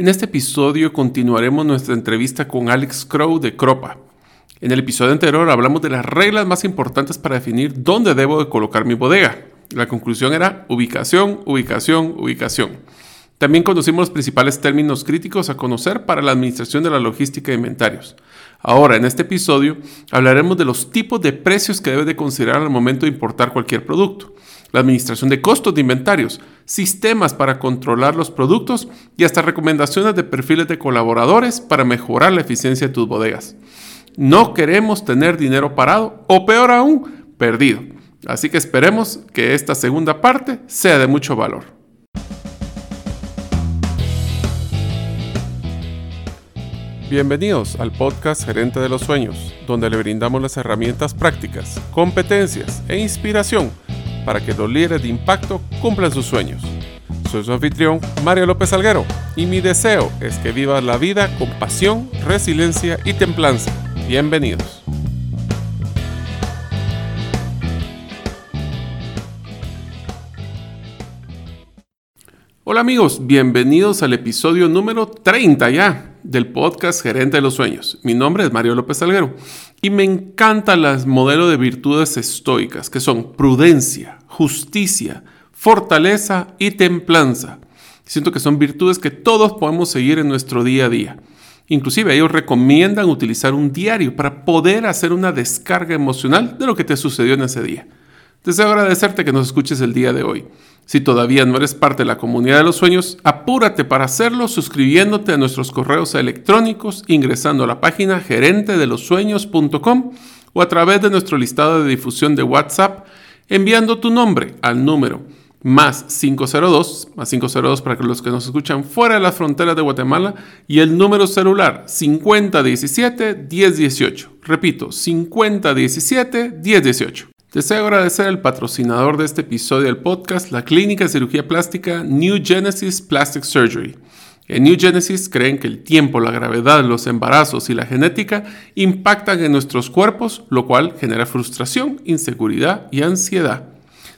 En este episodio continuaremos nuestra entrevista con Alex Crow de Cropa. En el episodio anterior hablamos de las reglas más importantes para definir dónde debo de colocar mi bodega. La conclusión era ubicación, ubicación, ubicación. También conocimos los principales términos críticos a conocer para la administración de la logística de inventarios. Ahora, en este episodio, hablaremos de los tipos de precios que debes de considerar al momento de importar cualquier producto, la administración de costos de inventarios, sistemas para controlar los productos y hasta recomendaciones de perfiles de colaboradores para mejorar la eficiencia de tus bodegas. No queremos tener dinero parado o peor aún, perdido. Así que esperemos que esta segunda parte sea de mucho valor. Bienvenidos al podcast Gerente de los Sueños, donde le brindamos las herramientas prácticas, competencias e inspiración para que los líderes de impacto cumplan sus sueños. Soy su anfitrión, Mario López Alguero, y mi deseo es que vivas la vida con pasión, resiliencia y templanza. Bienvenidos. Hola amigos, bienvenidos al episodio número 30 ya del podcast Gerente de los Sueños. Mi nombre es Mario López Salguero y me encantan las modelos de virtudes estoicas que son prudencia, justicia, fortaleza y templanza. Siento que son virtudes que todos podemos seguir en nuestro día a día. Inclusive ellos recomiendan utilizar un diario para poder hacer una descarga emocional de lo que te sucedió en ese día. Deseo agradecerte que nos escuches el día de hoy. Si todavía no eres parte de la comunidad de los sueños, apúrate para hacerlo suscribiéndote a nuestros correos electrónicos ingresando a la página gerentedelosueños.com o a través de nuestro listado de difusión de WhatsApp enviando tu nombre al número más 502, más 502 para los que nos escuchan fuera de las fronteras de Guatemala y el número celular 5017-1018. Repito, 5017-1018. Deseo agradecer al patrocinador de este episodio del podcast, la clínica de cirugía plástica New Genesis Plastic Surgery. En New Genesis creen que el tiempo, la gravedad, los embarazos y la genética impactan en nuestros cuerpos, lo cual genera frustración, inseguridad y ansiedad.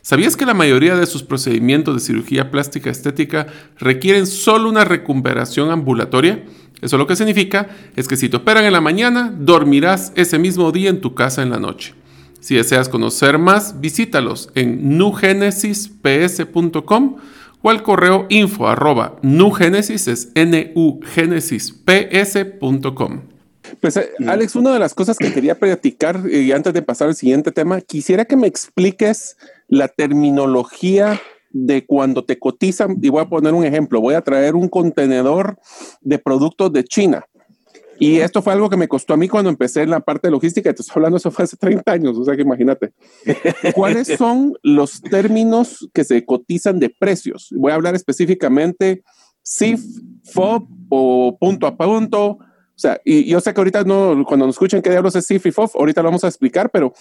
¿Sabías que la mayoría de sus procedimientos de cirugía plástica estética requieren solo una recuperación ambulatoria? Eso lo que significa es que si te operan en la mañana, dormirás ese mismo día en tu casa en la noche. Si deseas conocer más, visítalos en nugenesisps.com o al correo info arroba nugenesis es n -U Pues eh, Alex, una de las cosas que quería platicar y antes de pasar al siguiente tema, quisiera que me expliques la terminología de cuando te cotizan, y voy a poner un ejemplo, voy a traer un contenedor de productos de China y esto fue algo que me costó a mí cuando empecé en la parte de logística. Te estoy hablando, eso fue hace 30 años, o sea que imagínate. ¿Cuáles son los términos que se cotizan de precios? Voy a hablar específicamente CIF, FOB o punto a punto. O sea, y yo sé que ahorita no, cuando nos escuchen qué diablos es CIF y FOB, ahorita lo vamos a explicar, pero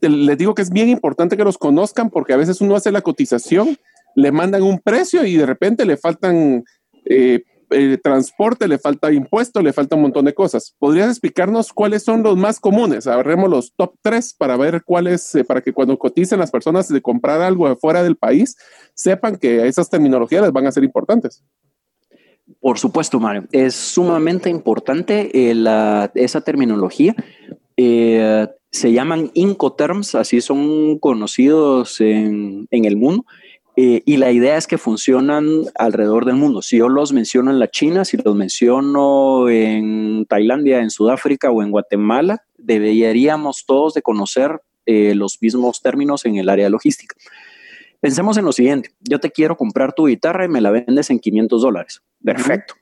les digo que es bien importante que los conozcan porque a veces uno hace la cotización, le mandan un precio y de repente le faltan eh, eh, transporte, le falta impuesto, le falta un montón de cosas. ¿Podrías explicarnos cuáles son los más comunes? Agarremos los top tres para ver cuáles, eh, para que cuando coticen las personas de comprar algo fuera del país, sepan que esas terminologías van a ser importantes. Por supuesto, Mario. Es sumamente importante eh, esa terminología. se llaman Incoterms, así son conocidos en, en el mundo. Eh, y la idea es que funcionan alrededor del mundo. Si yo los menciono en la China, si los menciono en Tailandia, en Sudáfrica o en Guatemala, deberíamos todos de conocer eh, los mismos términos en el área logística. Pensemos en lo siguiente, yo te quiero comprar tu guitarra y me la vendes en 500 dólares. Perfecto.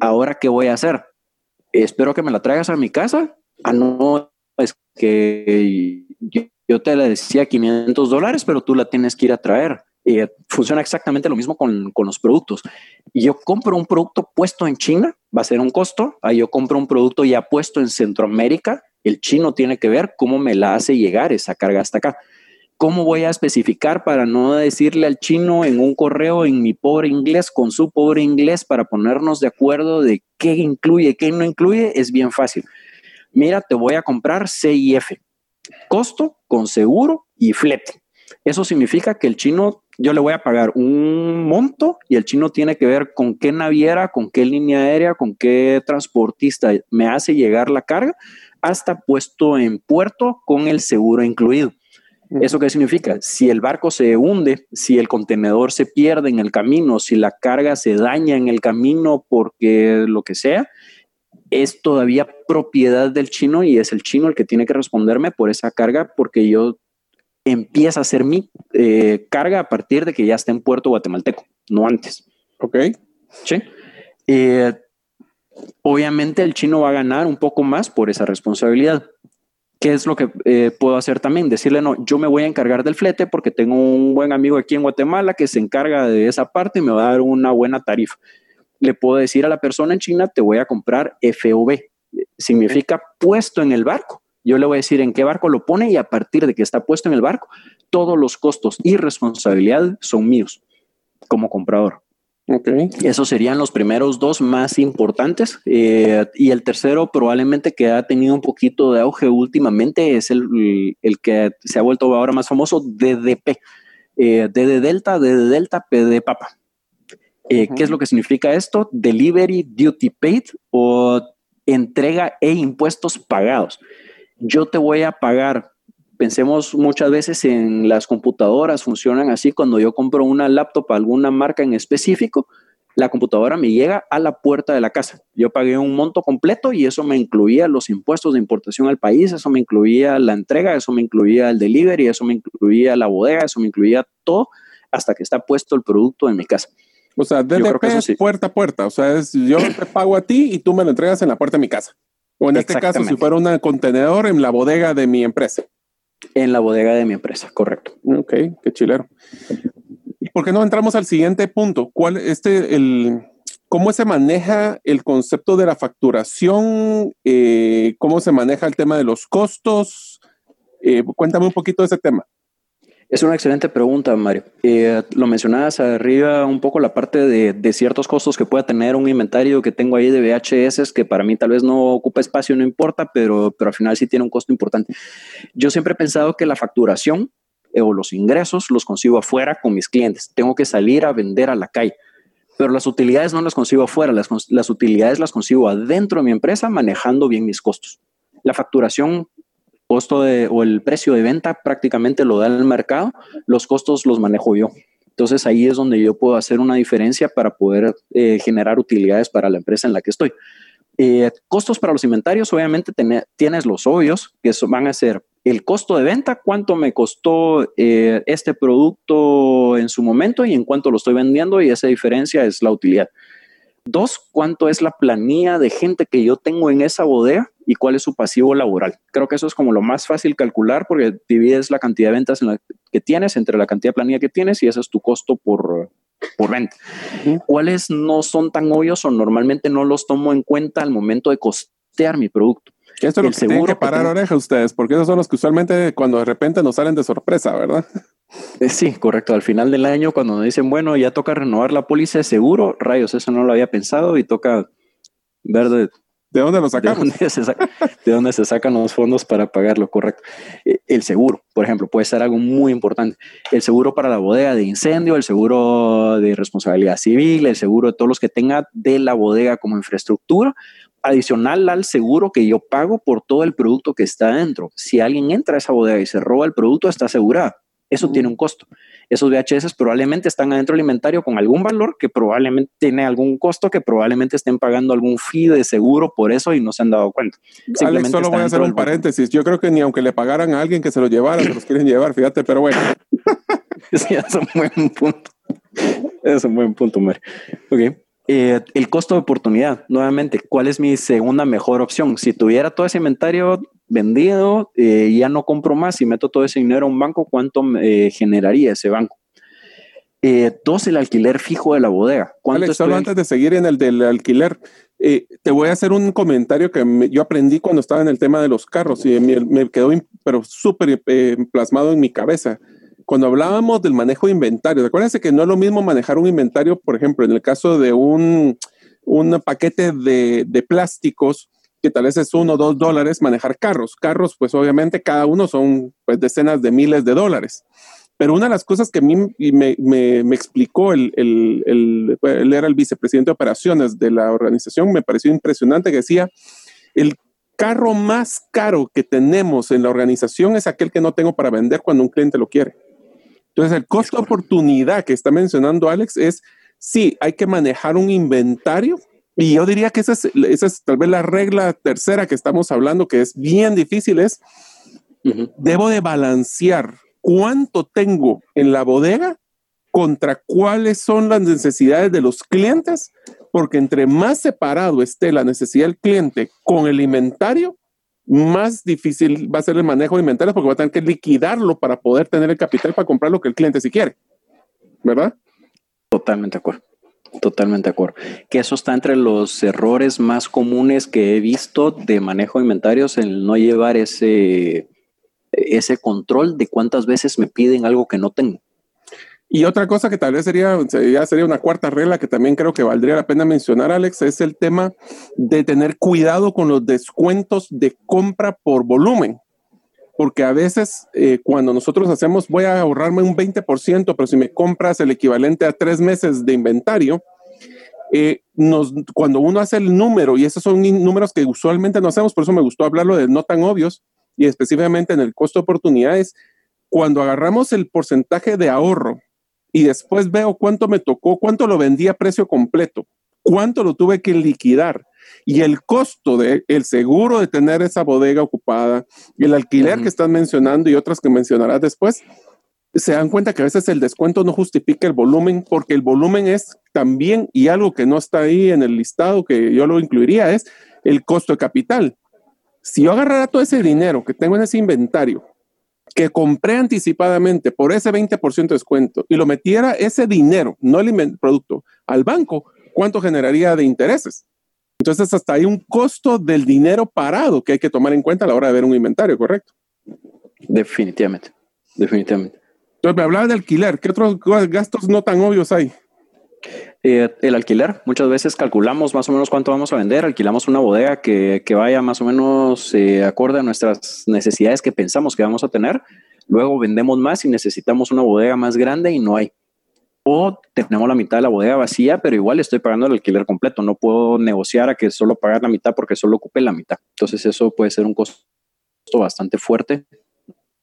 Ahora, ¿qué voy a hacer? Espero que me la traigas a mi casa. Ah, no, es que yo te la decía 500 dólares, pero tú la tienes que ir a traer eh, funciona exactamente lo mismo con, con, los productos. Yo compro un producto puesto en China, va a ser un costo. Ahí yo compro un producto ya puesto en Centroamérica. El chino tiene que ver cómo me la hace llegar esa carga hasta acá. ¿Cómo voy a especificar para no decirle al chino en un correo en mi pobre inglés, con su pobre inglés, para ponernos de acuerdo de qué incluye, qué no incluye? Es bien fácil. Mira, te voy a comprar CIF, costo con seguro y flete Eso significa que el chino, yo le voy a pagar un monto y el chino tiene que ver con qué naviera, con qué línea aérea, con qué transportista me hace llegar la carga hasta puesto en puerto con el seguro incluido. ¿Eso qué significa? Si el barco se hunde, si el contenedor se pierde en el camino, si la carga se daña en el camino porque lo que sea, es todavía propiedad del chino y es el chino el que tiene que responderme por esa carga porque yo empieza a ser mi eh, carga a partir de que ya esté en puerto guatemalteco, no antes. Ok. Sí. Eh, obviamente el chino va a ganar un poco más por esa responsabilidad. ¿Qué es lo que eh, puedo hacer también? Decirle, no, yo me voy a encargar del flete porque tengo un buen amigo aquí en Guatemala que se encarga de esa parte y me va a dar una buena tarifa. Le puedo decir a la persona en China, te voy a comprar FOB. Significa puesto en el barco. Yo le voy a decir en qué barco lo pone y a partir de que está puesto en el barco, todos los costos y responsabilidad son míos como comprador. Okay. Esos serían los primeros dos más importantes. Eh, y el tercero, probablemente que ha tenido un poquito de auge últimamente, es el, el que se ha vuelto ahora más famoso, DDP. Eh, D de Delta, D de Delta, P de Papa. Eh, ¿Qué es lo que significa esto? Delivery Duty Paid o entrega e impuestos pagados. Yo te voy a pagar pensemos muchas veces en las computadoras, funcionan así, cuando yo compro una laptop a alguna marca en específico, la computadora me llega a la puerta de la casa. Yo pagué un monto completo y eso me incluía los impuestos de importación al país, eso me incluía la entrega, eso me incluía el delivery, eso me incluía la bodega, eso me incluía todo hasta que está puesto el producto en mi casa. O sea, DDP es puerta a puerta. O sea, es yo te pago a ti y tú me lo entregas en la puerta de mi casa. O en este caso, si fuera un contenedor en la bodega de mi empresa. En la bodega de mi empresa, correcto. Ok, qué chilero. ¿Y por qué no entramos al siguiente punto? ¿Cuál este el cómo se maneja el concepto de la facturación? Eh, ¿Cómo se maneja el tema de los costos? Eh, cuéntame un poquito de ese tema. Es una excelente pregunta, Mario. Eh, lo mencionabas arriba un poco la parte de, ciertos costos que pueda tener un inventario que tengo ahí de VHS, que para mí tal vez no ocupa espacio, no importa, pero, pero al final sí tiene un costo importante. Yo siempre he pensado que la facturación eh, o los ingresos los consigo afuera con mis clientes. Tengo que salir a vender a la calle. Pero las utilidades no las consigo afuera, las, las utilidades las consigo adentro de mi empresa manejando bien mis costos. La facturación costo de, o el precio de venta prácticamente lo da el mercado, los costos los manejo yo. Entonces ahí es donde yo puedo hacer una diferencia para poder eh, generar utilidades para la empresa en la que estoy. Eh, costos para los inventarios, obviamente tienes los obvios, que van a ser el costo de venta, cuánto me costó eh, este producto en su momento y en cuánto lo estoy vendiendo y esa diferencia es la utilidad. Dos, cuánto es la planilla de gente que yo tengo en esa bodega y cuál es su pasivo laboral. Creo que eso es como lo más fácil calcular porque divides la cantidad de ventas en la que tienes entre la cantidad de planilla que tienes y ese es tu costo por, por venta. ¿Cuáles no son tan obvios o normalmente no los tomo en cuenta al momento de costear mi producto? Esto es lo que tienen que parar oreja ustedes, porque esos son los que usualmente cuando de repente nos salen de sorpresa, ¿verdad? Eh, sí, correcto. Al final del año, cuando nos dicen, bueno, ya toca renovar la póliza de seguro, rayos, eso no lo había pensado y toca ver de, ¿De dónde lo sacamos? ¿De dónde, se sacan los fondos para pagarlo? Correcto. Eh, el seguro, por ejemplo, puede ser algo muy importante. El seguro para la bodega de incendio, el seguro de responsabilidad civil, el seguro de todos los que tenga de la bodega como infraestructura, adicional al seguro que yo pago por todo el producto que está dentro. Si alguien entra a esa bodega y se roba el producto, está asegurado. Eso tiene un costo. Esos VHS probablemente están adentro del inventario con algún valor que probablemente tiene algún costo, que probablemente estén pagando algún fee de seguro por eso y no se han dado cuenta. Alex, solo voy a hacer un paréntesis. Yo creo que ni aunque le pagaran a alguien que se lo llevara, se los quieren llevar, fíjate, pero bueno. sí, es un buen punto. Es un buen punto, Mario. Ok. Eh, el costo de oportunidad, nuevamente, ¿cuál es mi segunda mejor opción? Si tuviera todo ese inventario vendido, eh, ya no compro más y meto todo ese dinero a un banco, ¿cuánto eh, generaría ese banco? dos, el alquiler fijo de la bodega. ¿Cuánto solo antes de seguir en el del alquiler, te voy a hacer un comentario que yo aprendí cuando estaba en el tema de los carros y me, me quedó pero súper plasmado en mi cabeza cuando hablábamos del manejo de inventario, acuérdense que no es lo mismo manejar un inventario, por ejemplo, en el caso de un, un paquete de, de, plásticos, que tal vez es uno o dos dólares, manejar carros. Carros, pues obviamente cada uno son pues, decenas de miles de dólares. Pero una de las cosas que a mí me, me, me explicó, el, el, el, él era el vicepresidente de operaciones de la organización, me pareció impresionante que decía, el carro más caro que tenemos en la organización es aquel que no tengo para vender cuando un cliente lo quiere. Entonces, el costo de oportunidad que está mencionando Alex es, sí, hay que manejar un inventario. Y yo diría que esa es, esa es tal vez la regla tercera que estamos hablando, que es bien difícil, es, debo de balancear cuánto tengo en la bodega contra cuáles son las necesidades de los clientes, porque entre más separado esté la necesidad del cliente con el inventario, más difícil va a ser el manejo de inventarios porque va a tener que liquidarlo para poder tener el capital para comprar lo que el cliente si quiere. ¿Verdad? Totalmente de acuerdo. Totalmente de acuerdo. Que eso está entre los errores más comunes que he visto de manejo de inventarios, el no llevar ese, ese control de cuántas veces me piden algo que no tengo. Y otra cosa que tal vez sería, sería, sería una cuarta regla que también creo que valdría la pena mencionar, Alex, es el tema de tener cuidado con los descuentos de compra por volumen. Porque a veces eh, cuando nosotros hacemos, voy a ahorrarme un 20%, pero si me compras el equivalente a tres meses de inventario, eh, nos, cuando uno hace el número, y esos son números que usualmente no hacemos, por eso me gustó hablarlo de no tan obvios, y específicamente en el costo de oportunidades, cuando agarramos el porcentaje de ahorro y después veo cuánto me tocó, cuánto lo vendí a precio completo, cuánto lo tuve que liquidar y el costo del el seguro de tener esa bodega ocupada y el alquiler que están mencionando y otras que mencionarás después, se dan cuenta que a veces el descuento no justifica el volumen porque el volumen es también, y algo que no está ahí en el listado que yo lo incluiría, es el costo de capital. Si yo agarrara todo ese dinero que tengo en ese inventario que compré anticipadamente por ese 20% de descuento y lo metiera ese dinero, no el producto, al banco, ¿cuánto generaría de intereses? Entonces, hasta hay un costo del dinero parado que hay que tomar en cuenta a la hora de ver un inventario, ¿correcto? Definitivamente, definitivamente. Entonces, me hablaba de alquiler. ¿Qué otros gastos no tan obvios hay? Eh, el alquiler, muchas veces calculamos más o menos cuánto vamos a vender, alquilamos una bodega que, que vaya más o menos eh, acorde a nuestras necesidades que pensamos que vamos a tener, luego vendemos más y necesitamos una bodega más grande y no hay. O tenemos la mitad de la bodega vacía, pero igual estoy pagando el alquiler completo, no puedo negociar a que solo pagar la mitad porque solo ocupe la mitad. Entonces eso puede ser un costo bastante fuerte,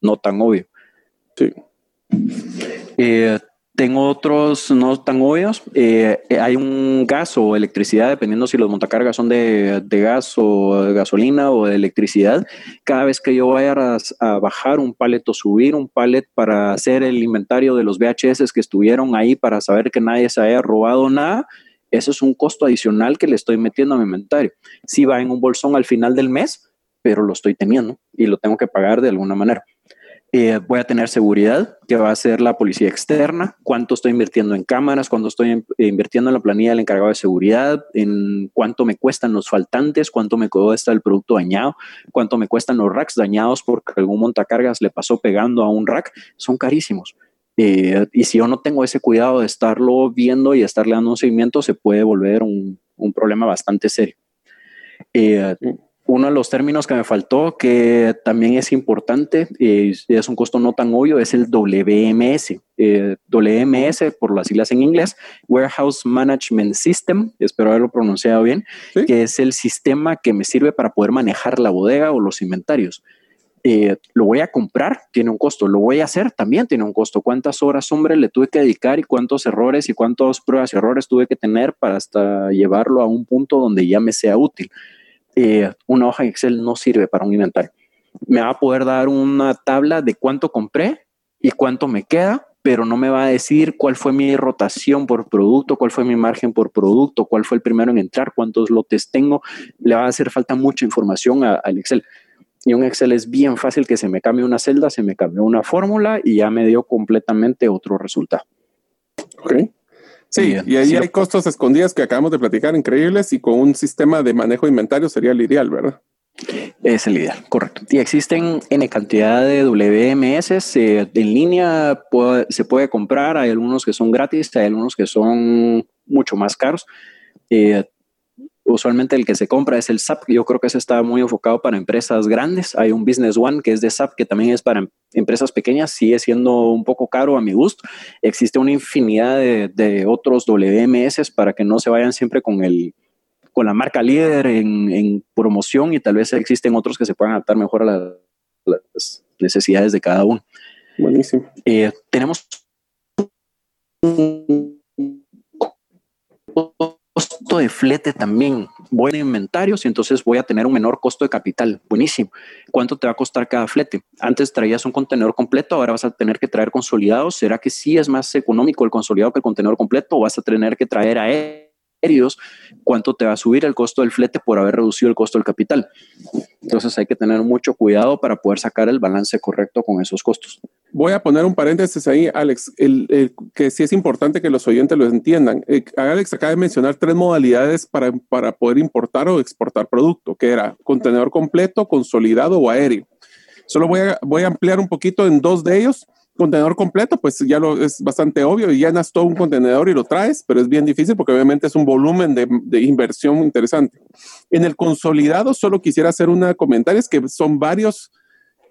no tan obvio. Sí. Eh, tengo otros no tan obvios. Eh, hay un gas o electricidad, dependiendo si los montacargas son de, gas o de gasolina o de electricidad. Cada vez que yo vaya a, bajar un palet o subir un palet para hacer el inventario de los VHS que estuvieron ahí para saber que nadie se haya robado nada, eso es un costo adicional que le estoy metiendo a mi inventario. Si va en un bolsón al final del mes, pero lo estoy teniendo y lo tengo que pagar de alguna manera. Eh, voy a tener seguridad, que va a ser la policía externa, cuánto estoy invirtiendo en cámaras, cuánto estoy invirtiendo en la planilla del encargado de seguridad, en cuánto me cuestan los faltantes, cuánto me cuesta el producto dañado, cuánto me cuestan los racks dañados porque algún montacargas le pasó pegando a un rack, son carísimos. Eh, y si yo no tengo ese cuidado de estarlo viendo y estarle dando un seguimiento, se puede volver un, un problema bastante serio. Eh, uno de los términos que me faltó, que también es importante, y es un costo no tan obvio, es el WMS. Eh, WMS, por las siglas en inglés, Warehouse Management System, espero haberlo pronunciado bien, que es el sistema que me sirve para poder manejar la bodega o los inventarios. Eh, lo voy a comprar, tiene un costo, lo voy a hacer, también tiene un costo. ¿Cuántas horas, hombre, le tuve que dedicar y cuántos errores y cuántas pruebas y errores tuve que tener para hasta llevarlo a un punto donde ya me sea útil? Eh, una hoja Excel no sirve para un inventario. Me va a poder dar una tabla de cuánto compré y cuánto me queda, pero no me va a decir cuál fue mi rotación por producto, cuál fue mi margen por producto, cuál fue el primero en entrar, cuántos lotes tengo. Le va a hacer falta mucha información al Excel. Y un Excel es bien fácil que se me cambie una celda, se me cambie una fórmula y ya me dio completamente otro resultado. Ok. Sí, y ahí hay costos escondidos que acabamos de platicar, increíbles, y con un sistema de manejo de inventario sería el ideal, ¿verdad? Es el ideal, correcto. Y existen N cantidad de WMS en línea, se puede comprar, hay algunos que son gratis, hay algunos que son mucho más caros. Eh, usualmente el que se compra es el SAP. Yo creo que ese está muy enfocado para empresas grandes. Hay un Business One que es de SAP, que también es para empresas pequeñas. Sigue siendo un poco caro a mi gusto. Existe una infinidad de, otros WMS para que no se vayan siempre con el con la marca líder en, promoción y tal vez existen otros que se puedan adaptar mejor a las necesidades de cada uno. Buenísimo. Eh, tenemos costo de flete también. Voy a inventarios y entonces voy a tener un menor costo de capital. Buenísimo. ¿Cuánto te va a costar cada flete? Antes traías un contenedor completo, ahora vas a tener que traer consolidados. ¿Será que sí es más económico el consolidado que el contenedor completo o vas a tener que traer a él? cuánto te va a subir el costo del flete por haber reducido el costo del capital. Entonces hay que tener mucho cuidado para poder sacar el balance correcto con esos costos. Voy a poner un paréntesis ahí, Alex, el, que sí es importante que los oyentes lo entiendan. Eh, Alex acaba de mencionar tres modalidades para, para poder importar o exportar producto, que era contenedor completo, consolidado o aéreo. Solo voy a, voy a ampliar un poquito en dos de ellos contenedor completo, pues ya lo es bastante obvio y llenas todo un contenedor y lo traes, pero es bien difícil porque obviamente es un volumen de, de inversión interesante. En el consolidado solo quisiera hacer una comentario, es que son varios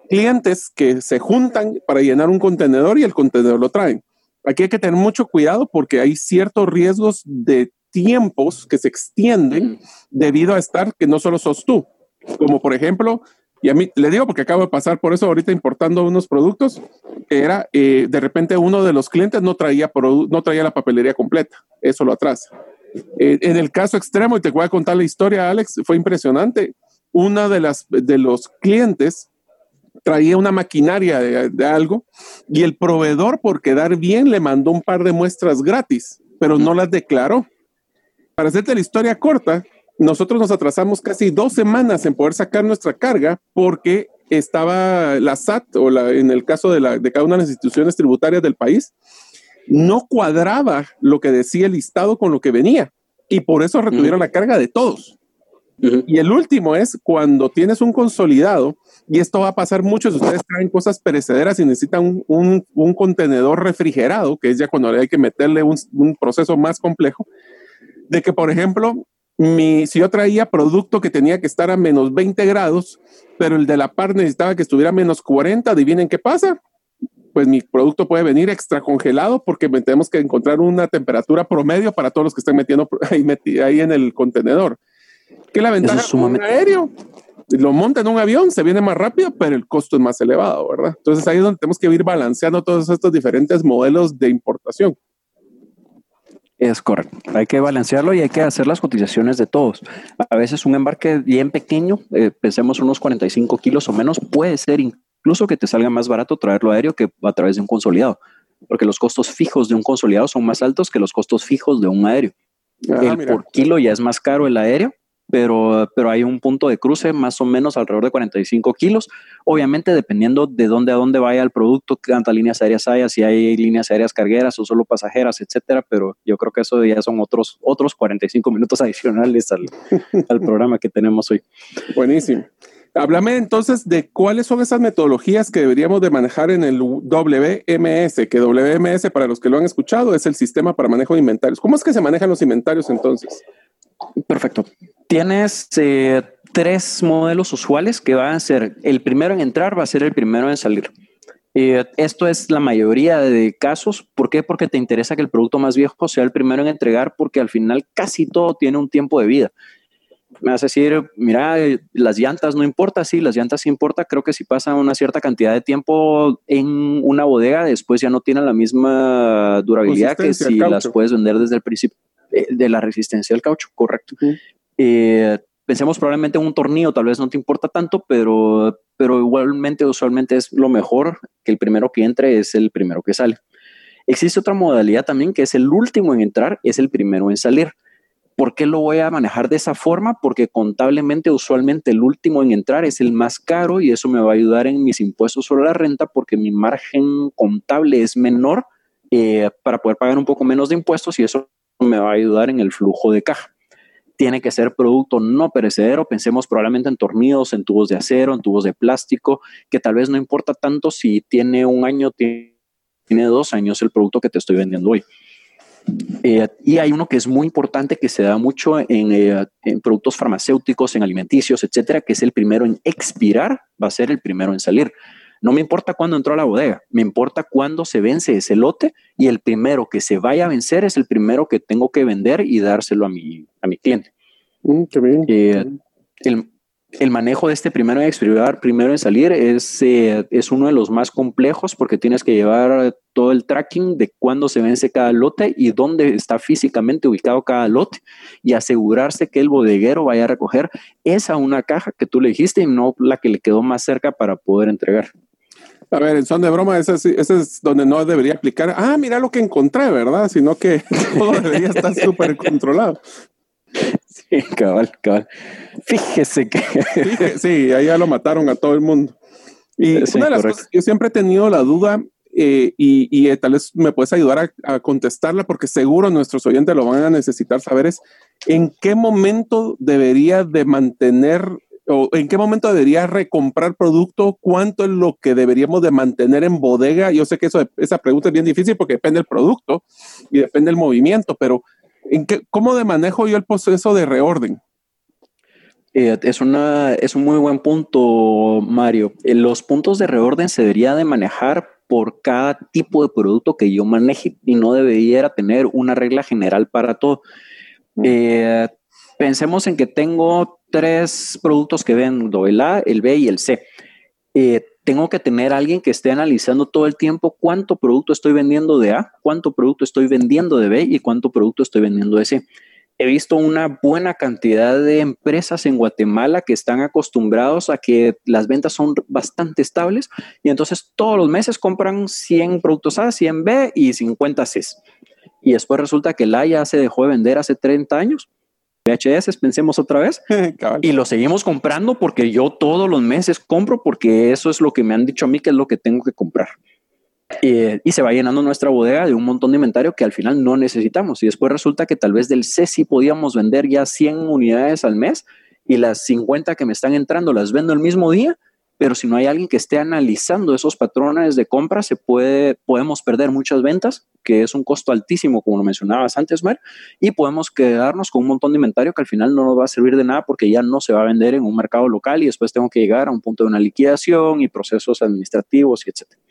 clientes que se juntan para llenar un contenedor y el contenedor lo traen. Aquí hay que tener mucho cuidado porque hay ciertos riesgos de tiempos que se extienden debido a estar que no solo sos tú, como por ejemplo y a mí le digo porque acabo de pasar por eso ahorita importando unos productos, era eh, de repente uno de los clientes no traía, no traía la papelería completa, eso lo atrasa. Eh, en el caso extremo, y te voy a contar la historia, Alex, fue impresionante. Una de, las, de los clientes traía una maquinaria de, de algo y el proveedor, por quedar bien, le mandó un par de muestras gratis, pero no las declaró. Para hacerte la historia corta, nosotros nos atrasamos casi dos semanas en poder sacar nuestra carga porque estaba la SAT o la, en el caso de, la, de cada una de las instituciones tributarias del país, no cuadraba lo que decía el listado con lo que venía y por eso retuvieron la carga de todos. Y el último es cuando tienes un consolidado, y esto va a pasar muchos de ustedes traen cosas perecederas y necesitan un, un, contenedor refrigerado, que es ya cuando hay que meterle un, un proceso más complejo, de que, por ejemplo, mi, si yo traía producto que tenía que estar a menos 20 grados, pero el de la par necesitaba que estuviera a menos 40, adivinen qué pasa. Pues mi producto puede venir extra congelado porque tenemos que encontrar una temperatura promedio para todos los que estén metiendo ahí, ahí en el contenedor. ¿Qué la ventaja es un aéreo? Lo monta en un avión, se viene más rápido, pero el costo es más elevado, ¿verdad? Entonces ahí es donde tenemos que ir balanceando todos estos diferentes modelos de importación. Es correcto. Hay que balancearlo y hay que hacer las cotizaciones de todos. A veces un embarque bien pequeño, eh, pensemos unos 45 kilos o menos, puede ser incluso que te salga más barato traerlo aéreo que a través de un consolidado, porque los costos fijos de un consolidado son más altos que los costos fijos de un aéreo. Ah, el por kilo ya es más caro el aéreo, pero, pero hay un punto de cruce más o menos alrededor de 45 kilos. Obviamente, dependiendo de dónde a dónde vaya el producto, cuántas líneas aéreas haya, si hay líneas aéreas cargueras o solo pasajeras, etcétera. Pero yo creo que eso ya son otros, otros 45 minutos adicionales al, al programa que tenemos hoy. Buenísimo. Háblame entonces de cuáles son esas metodologías que deberíamos de manejar en el WMS, que WMS, para los que lo han escuchado, es el sistema para manejo de inventarios. ¿Cómo es que se manejan los inventarios entonces? Perfecto. Tienes eh, tres modelos usuales que van a ser el primero en entrar, va a ser el primero en salir. Eh, esto es la mayoría de casos. ¿Por qué? Porque te interesa que el producto más viejo sea el primero en entregar, porque al final casi todo tiene un tiempo de vida. Me vas a decir, mira, las llantas no importa, sí, las llantas sí importa. Creo que si pasa una cierta cantidad de tiempo en una bodega, después ya no tienen la misma durabilidad que si las puedes vender desde el principio. Eh, de la resistencia al caucho, correcto. Eh, pensemos probablemente en un tornillo, tal vez no te importa tanto, pero, pero igualmente usualmente es lo mejor que el primero que entre es el primero que sale. Existe otra modalidad también que es el último en entrar, es el primero en salir. ¿Por qué lo voy a manejar de esa forma? Porque contablemente usualmente el último en entrar es el más caro y eso me va a ayudar en mis impuestos sobre la renta porque mi margen contable es menor eh, para poder pagar un poco menos de impuestos y eso me va a ayudar en el flujo de caja. Tiene que ser producto no perecedero, pensemos probablemente en tornillos, en tubos de acero, en tubos de plástico, que tal vez no importa tanto si tiene un año, tiene dos años el producto que te estoy vendiendo hoy. Eh, y hay uno que es muy importante que se da mucho en, eh, en, productos farmacéuticos, en alimenticios, etcétera, que es el primero en expirar, va a ser el primero en salir. No me importa cuándo entró a la bodega, me importa cuándo se vence ese lote y el primero que se vaya a vencer es el primero que tengo que vender y dárselo a mi, a mi cliente. Mm, qué bien. Eh, el, el manejo de este primero en expirar, primero en salir es, eh, es uno de los más complejos porque tienes que llevar todo el tracking de cuándo se vence cada lote y dónde está físicamente ubicado cada lote y asegurarse que el bodeguero vaya a recoger esa una caja que tú le dijiste y no la que le quedó más cerca para poder entregar. A ver, en son de broma, ese, ese, es donde no debería aplicar. Ah, mira lo que encontré, ¿verdad? Sino que todo debería estar súper controlado. Sí, cabal, cabal. Fíjese que. sí, ahí ya lo mataron a todo el mundo. Y una de las cosas, yo siempre he tenido la duda, eh, y, y, tal vez me puedes ayudar a, a, contestarla, porque seguro nuestros oyentes lo van a necesitar saber, es en qué momento debería de mantener o en qué momento debería recomprar producto, cuánto es lo que deberíamos de mantener en bodega. Yo sé que eso, esa pregunta es bien difícil porque depende del producto y depende del movimiento, pero ¿En qué, ¿Cómo de manejo yo el proceso de reorden? Eh, es, una, es un muy buen punto, Mario. Eh, los puntos de reorden se debería de manejar por cada tipo de producto que yo maneje y no debería tener una regla general para todo. Mm. Eh, pensemos en que tengo tres productos que vendo, el A, el B y el C. Eh, tengo que tener alguien que esté analizando todo el tiempo cuánto producto estoy vendiendo de A, cuánto producto estoy vendiendo de B y cuánto producto estoy vendiendo de C. He visto una buena cantidad de empresas en Guatemala que están acostumbrados a que las ventas son bastante estables y entonces todos los meses compran 100 productos A, 100 B y 50 C. Y después resulta que la ya se dejó de vender hace 30 años VHS, pensemos otra vez, y lo seguimos comprando porque yo todos los meses compro porque eso es lo que me han dicho a mí que es lo que tengo que comprar. y se va llenando nuestra bodega de un montón de inventario que al final no necesitamos. Y después resulta que tal vez del CESI podíamos vender ya 100 unidades al mes y las 50 que me están entrando las vendo el mismo día pero si no hay alguien que esté analizando esos patrones de compra, se puede, podemos perder muchas ventas, que es un costo altísimo, como lo mencionabas antes, Mar, y podemos quedarnos con un montón de inventario que al final no nos va a servir de nada porque ya no se va a vender en un mercado local y después tengo que llegar a un punto de una liquidación y procesos administrativos y etcétera.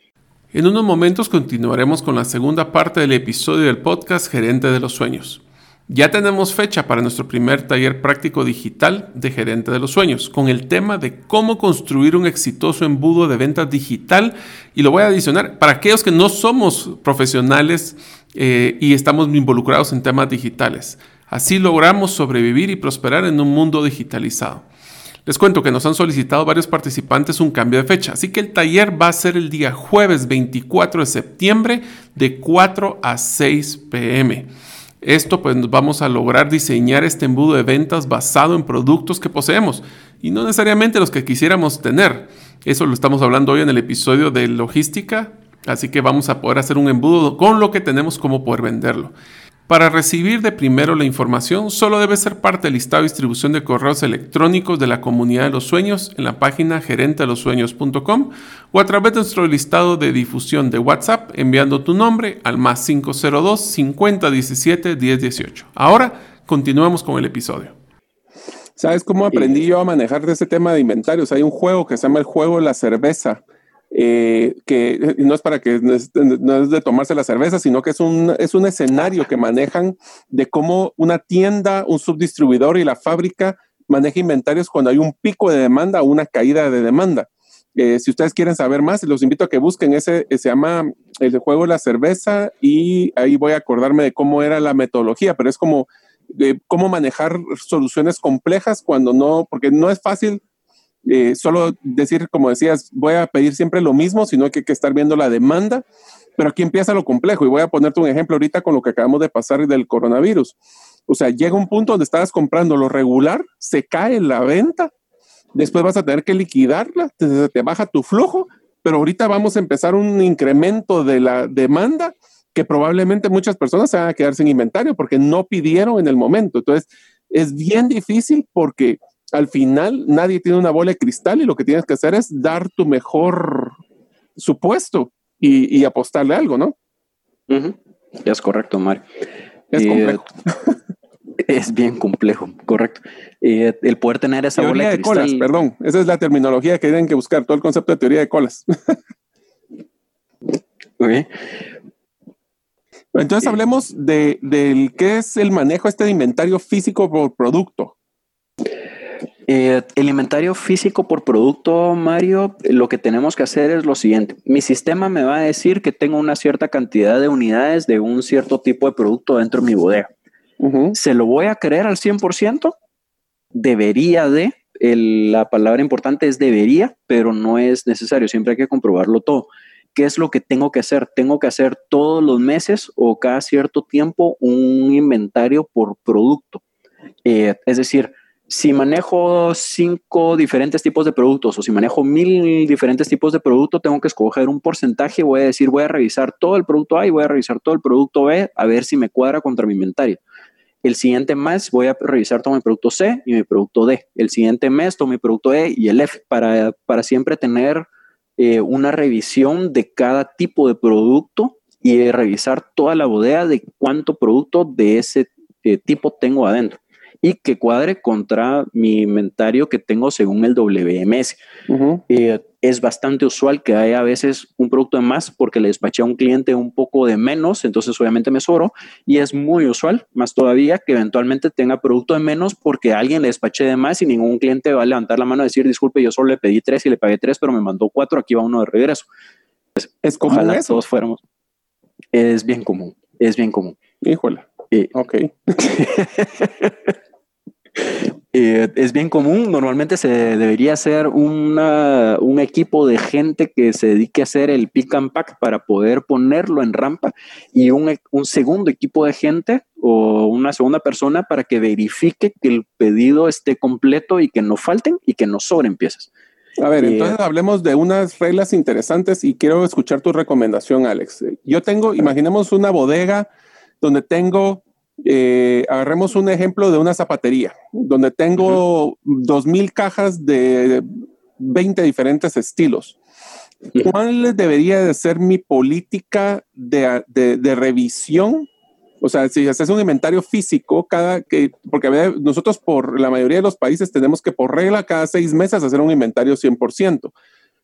En unos momentos continuaremos con la segunda parte del episodio del podcast Gerente de los Sueños. Ya tenemos fecha para nuestro primer taller práctico digital de gerente de los sueños, con el tema de cómo construir un exitoso embudo de ventas digital. Y lo voy a adicionar para aquellos que no somos profesionales eh, y estamos involucrados en temas digitales. Así logramos sobrevivir y prosperar en un mundo digitalizado. Les cuento que nos han solicitado varios participantes un cambio de fecha, así que el taller va a ser el día jueves 24 de septiembre de 4 a 6 pm. Esto pues vamos a lograr diseñar este embudo de ventas basado en productos que poseemos y no necesariamente los que quisiéramos tener. Eso lo estamos hablando hoy en el episodio de logística, así que vamos a poder hacer un embudo con lo que tenemos como poder venderlo. Para recibir de primero la información, solo debe ser parte del listado de distribución de correos electrónicos de la comunidad de los sueños en la página gerentelosueños.com o a través de nuestro listado de difusión de WhatsApp enviando tu nombre al más 502 5017 1018. Ahora continuamos con el episodio. ¿Sabes cómo aprendí yo a manejar de ese tema de inventarios? Hay un juego que se llama el juego de la cerveza eh, que no es para que no es, de tomarse la cerveza, sino que es un, es un escenario que manejan de cómo una tienda, un subdistribuidor y la fábrica maneja inventarios cuando hay un pico de demanda o una caída de demanda. Eh, si ustedes quieren saber más, los invito a que busquen ese, se llama el juego de la cerveza y ahí voy a acordarme de cómo era la metodología, pero es como cómo manejar soluciones complejas cuando no, porque no es fácil eh, solo decir, como decías, voy a pedir siempre lo mismo, sino que hay que estar viendo la demanda. Pero aquí empieza lo complejo y voy a ponerte un ejemplo ahorita con lo que acabamos de pasar del coronavirus. O sea, llega un punto donde estabas comprando lo regular, se cae la venta, después vas a tener que liquidarla, te, te baja tu flujo, pero ahorita vamos a empezar un incremento de la demanda que probablemente muchas personas se van a quedar sin inventario porque no pidieron en el momento. Entonces, es bien difícil porque al final nadie tiene una bola de cristal y lo que tienes que hacer es dar tu mejor supuesto y, apostarle algo, ¿no? Es correcto, Mario. Es complejo. es bien complejo, correcto. el poder tener esa teoría de, colas, perdón. Esa es la terminología que tienen que buscar, todo el concepto de teoría de colas. Entonces hablemos de, del qué es el manejo este de inventario físico por producto. Eh, el inventario físico por producto, Mario, lo que tenemos que hacer es lo siguiente. Mi sistema me va a decir que tengo una cierta cantidad de unidades de un cierto tipo de producto dentro de mi bodega. ¿Se lo voy a creer al 100%? Debería de. la palabra importante es debería, pero no es necesario. Siempre hay que comprobarlo todo. ¿Qué es lo que tengo que hacer? Tengo que hacer todos los meses o cada cierto tiempo un inventario por producto. Eh, es decir, si manejo cinco diferentes tipos de productos o si manejo mil diferentes tipos de productos, tengo que escoger un porcentaje. Voy a decir, voy a revisar todo el producto A y voy a revisar todo el producto B a ver si me cuadra contra mi inventario. El siguiente mes voy a revisar todo mi producto C y mi producto D. El siguiente mes todo mi producto E y el F para, para siempre tener eh, una revisión de cada tipo de producto y revisar toda la bodega de cuánto producto de ese eh, tipo tengo adentro y que cuadre contra mi inventario que tengo según el WMS. Eh, es bastante usual que haya a veces un producto de más porque le despaché a un cliente un poco de menos, entonces obviamente me sobró y es muy usual, más todavía, que eventualmente tenga producto de menos porque alguien le despaché de más y ningún cliente va a levantar la mano y decir, disculpe, yo solo le pedí tres y le pagué tres, pero me mandó cuatro, aquí va uno de regreso. es como Ojalá todos fuéramos. Es bien común, es bien común. Híjole. ok. Eh, es bien común, normalmente se debería hacer un equipo de gente que se dedique a hacer el pick and pack para poder ponerlo en rampa y un, segundo equipo de gente o una segunda persona para que verifique que el pedido esté completo y que no falten y que no sobren piezas. A ver, eh, entonces hablemos de unas reglas interesantes y quiero escuchar tu recomendación, Alex. Yo tengo, imaginemos una bodega donde tengo eh, agarremos un ejemplo de una zapatería, donde tengo dos mil cajas de 20 diferentes estilos. ¿Cuál debería de ser mi política de, de, revisión? O sea, si haces un inventario físico, cada que, porque nosotros por la mayoría de los países tenemos que por regla cada seis meses hacer un inventario 100%.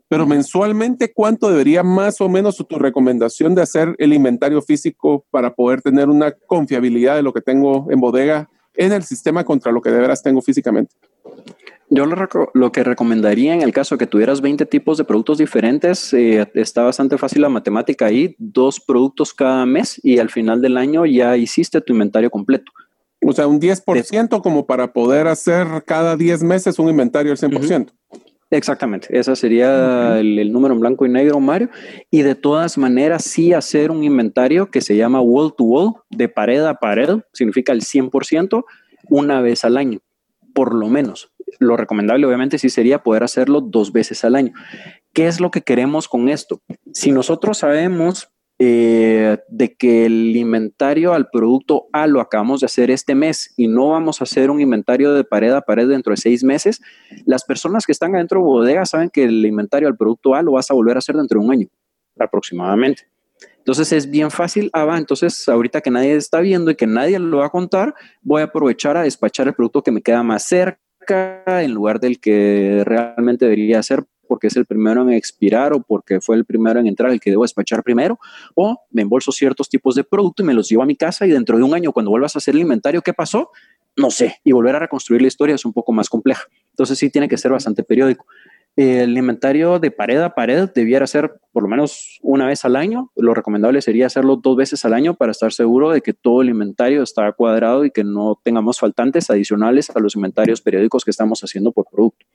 Pero mensualmente, ¿cuánto debería más o menos tu recomendación de hacer el inventario físico para poder tener una confiabilidad de lo que tengo en bodega en el sistema contra lo que de veras tengo físicamente? Yo lo, que recomendaría en el caso de que tuvieras 20 tipos de productos diferentes, eh, está bastante fácil la matemática ahí, dos productos cada mes y al final del año ya hiciste tu inventario completo. O sea, un 10% como para poder hacer cada 10 meses un inventario al 100%. Exactamente, ese sería el, número en blanco y negro, Mario. Y de todas maneras, sí hacer un inventario que se llama wall to wall, de pared a pared, significa el 100%, una vez al año, por lo menos. Lo recomendable, obviamente, sí sería poder hacerlo dos veces al año. ¿Qué es lo que queremos con esto? Si nosotros sabemos eh, de que el inventario al producto A lo acabamos de hacer este mes y no vamos a hacer un inventario de pared a pared dentro de seis meses, las personas que están adentro de bodega saben que el inventario al producto A lo vas a volver a hacer dentro de un año aproximadamente. Entonces es bien fácil. Ah, va, entonces ahorita que nadie está viendo y que nadie lo va a contar, voy a aprovechar a despachar el producto que me queda más cerca en lugar del que realmente debería ser porque es el primero en expirar o porque fue el primero en entrar el que debo despachar primero, o me embolso ciertos tipos de producto y me los llevo a mi casa y dentro de un año cuando vuelvas a hacer el inventario, ¿qué pasó? No sé, y volver a reconstruir la historia es un poco más compleja. Entonces sí tiene que ser bastante periódico. El inventario de pared a pared debiera ser por lo menos una vez al año. Lo recomendable sería hacerlo dos veces al año para estar seguro de que todo el inventario está cuadrado y que no tengamos faltantes adicionales a los inventarios periódicos que estamos haciendo por producto.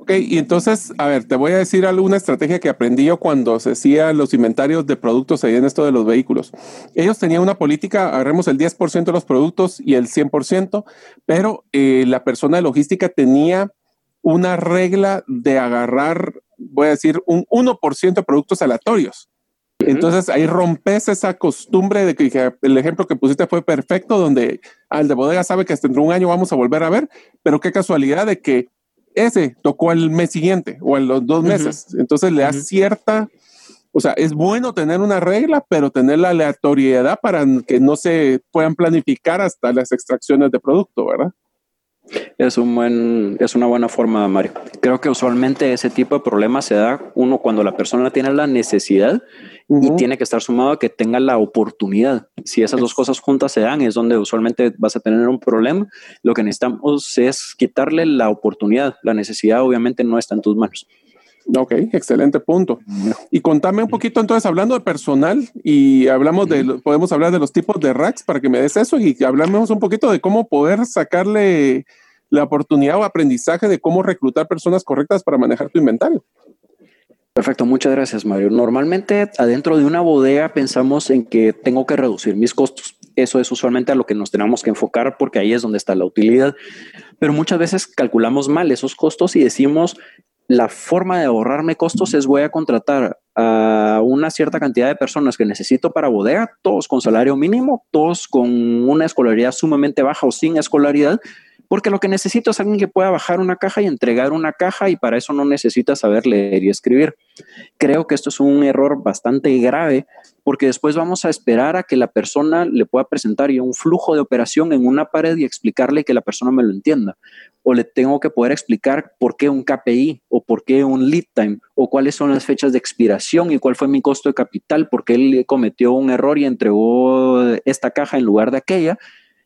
Ok, y entonces, a ver, te voy a decir alguna estrategia que aprendí yo cuando se hacía los inventarios de productos ahí en esto de los vehículos. Ellos tenían una política, agarremos el 10% de los productos y el 100%, pero eh, la persona de logística tenía una regla de agarrar, voy a decir, un 1% de productos aleatorios. Entonces ahí rompes esa costumbre de que, el ejemplo que pusiste fue perfecto, donde al de bodega sabe que hasta dentro de un año vamos a volver a ver, pero qué casualidad de que ese tocó el mes siguiente o en los dos meses. Entonces le da cierta O sea, es bueno tener una regla, pero tener la aleatoriedad para que no se puedan planificar hasta las extracciones de producto, ¿verdad? Es, un buen, es una buena forma, Mario. Creo que usualmente ese tipo de problemas se da uno cuando la persona tiene la necesidad y tiene que estar sumado a que tenga la oportunidad. Si esas dos cosas juntas se dan, es donde usualmente vas a tener un problema. Lo que necesitamos es quitarle la oportunidad. La necesidad obviamente no está en tus manos. Ok, excelente punto. Y contame un poquito entonces, hablando de personal y hablamos de, podemos hablar de los tipos de racks para que me des eso y hablamos un poquito de cómo poder sacarle la oportunidad o aprendizaje de cómo reclutar personas correctas para manejar tu inventario. Perfecto, muchas gracias Mario. Normalmente adentro de una bodega pensamos en que tengo que reducir mis costos. Eso es usualmente a lo que nos tenemos que enfocar porque ahí es donde está la utilidad. Pero muchas veces calculamos mal esos costos y decimos la forma de ahorrarme costos es voy a contratar a una cierta cantidad de personas que necesito para bodega, todos con salario mínimo, todos con una escolaridad sumamente baja o sin escolaridad, porque lo que necesito es alguien que pueda bajar una caja y entregar una caja y para eso no necesita saber leer y escribir. Creo que esto es un error bastante grave porque después vamos a esperar a que la persona le pueda presentar un flujo de operación en una pared y explicarle que la persona me lo entienda. O le tengo que poder explicar por qué un KPI o por qué un lead time o cuáles son las fechas de expiración y cuál fue mi costo de capital porque él cometió un error y entregó esta caja en lugar de aquella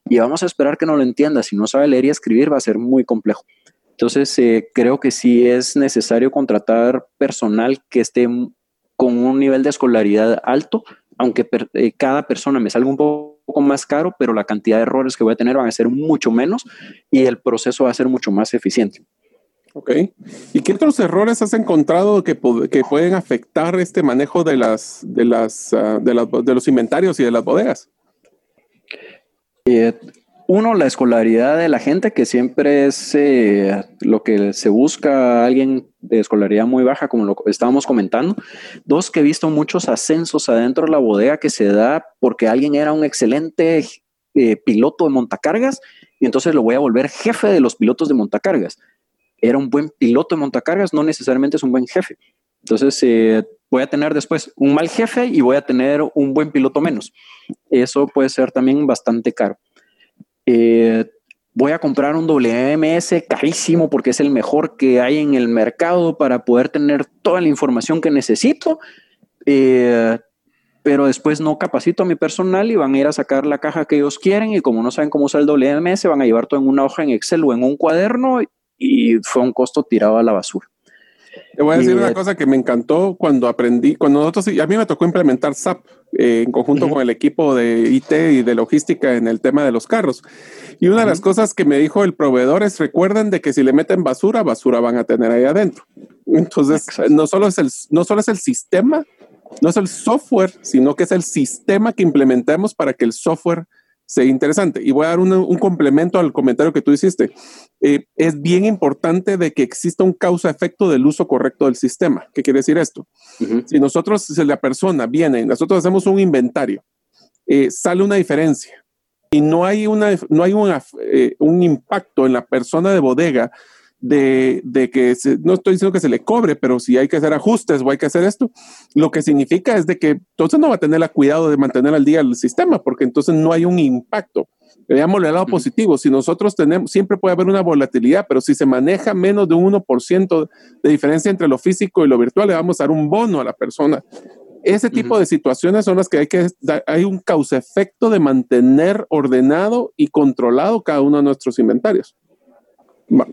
y vamos a esperar que no lo entienda. Si no sabe leer y escribir va a ser muy complejo. Entonces, eh, creo que sí es necesario contratar personal que esté con un nivel de escolaridad alto, aunque eh, cada persona me salga un poco más caro, pero la cantidad de errores que voy a tener van a ser mucho menos y el proceso va a ser mucho más eficiente. Ok. ¿Y qué otros errores has encontrado que, pueden afectar este manejo ah, de los inventarios y de las bodegas? Eh, uno, la escolaridad de la gente, que siempre es eh, lo que se busca alguien de escolaridad muy baja, como lo estábamos comentando. Dos, que he visto muchos ascensos adentro de la bodega que se da porque alguien era un excelente eh, piloto de montacargas y entonces lo voy a volver jefe de los pilotos de montacargas. Era un buen piloto de montacargas, no necesariamente es un buen jefe. Entonces, voy a tener después un mal jefe y voy a tener un buen piloto menos. Eso puede ser también bastante caro. Eh, voy a comprar un WMS carísimo porque es el mejor que hay en el mercado para poder tener toda la información que necesito. Eh, pero después no capacito a mi personal y van a ir a sacar la caja que ellos quieren y como no saben cómo usar el WMS, van a llevar todo en una hoja en Excel o en un cuaderno y fue un costo tirado a la basura. Te voy a decir una cosa que me encantó cuando aprendí, cuando nosotros, a mí me tocó implementar SAP eh, en conjunto con el equipo de IT y de logística en el tema de los carros. Y una de las cosas que me dijo el proveedor es, recuerden de que si le meten basura, basura van a tener ahí adentro. Entonces, no solo, es el, no solo es el sistema, no es el software, sino que es el sistema que implementamos para que el software sea interesante. Y voy a dar un, complemento al comentario que tú hiciste. Eh, es bien importante de que exista un causa-efecto del uso correcto del sistema. ¿Qué quiere decir esto? Si nosotros, si la persona viene y nosotros hacemos un inventario, eh, sale una diferencia y no hay, una, no hay eh, un impacto en la persona de bodega de, que no estoy diciendo que se le cobre, pero si hay que hacer ajustes o hay que hacer esto, lo que significa es de que entonces no va a tener el cuidado de mantener al día el sistema, porque entonces no hay un impacto. Veámosle el lado positivo, si nosotros tenemos, siempre puede haber una volatilidad, pero si se maneja menos de un 1% de diferencia entre lo físico y lo virtual, le vamos a dar un bono a la persona. Ese tipo de situaciones son las que hay que, hay un causa-efecto de mantener ordenado y controlado cada uno de nuestros inventarios.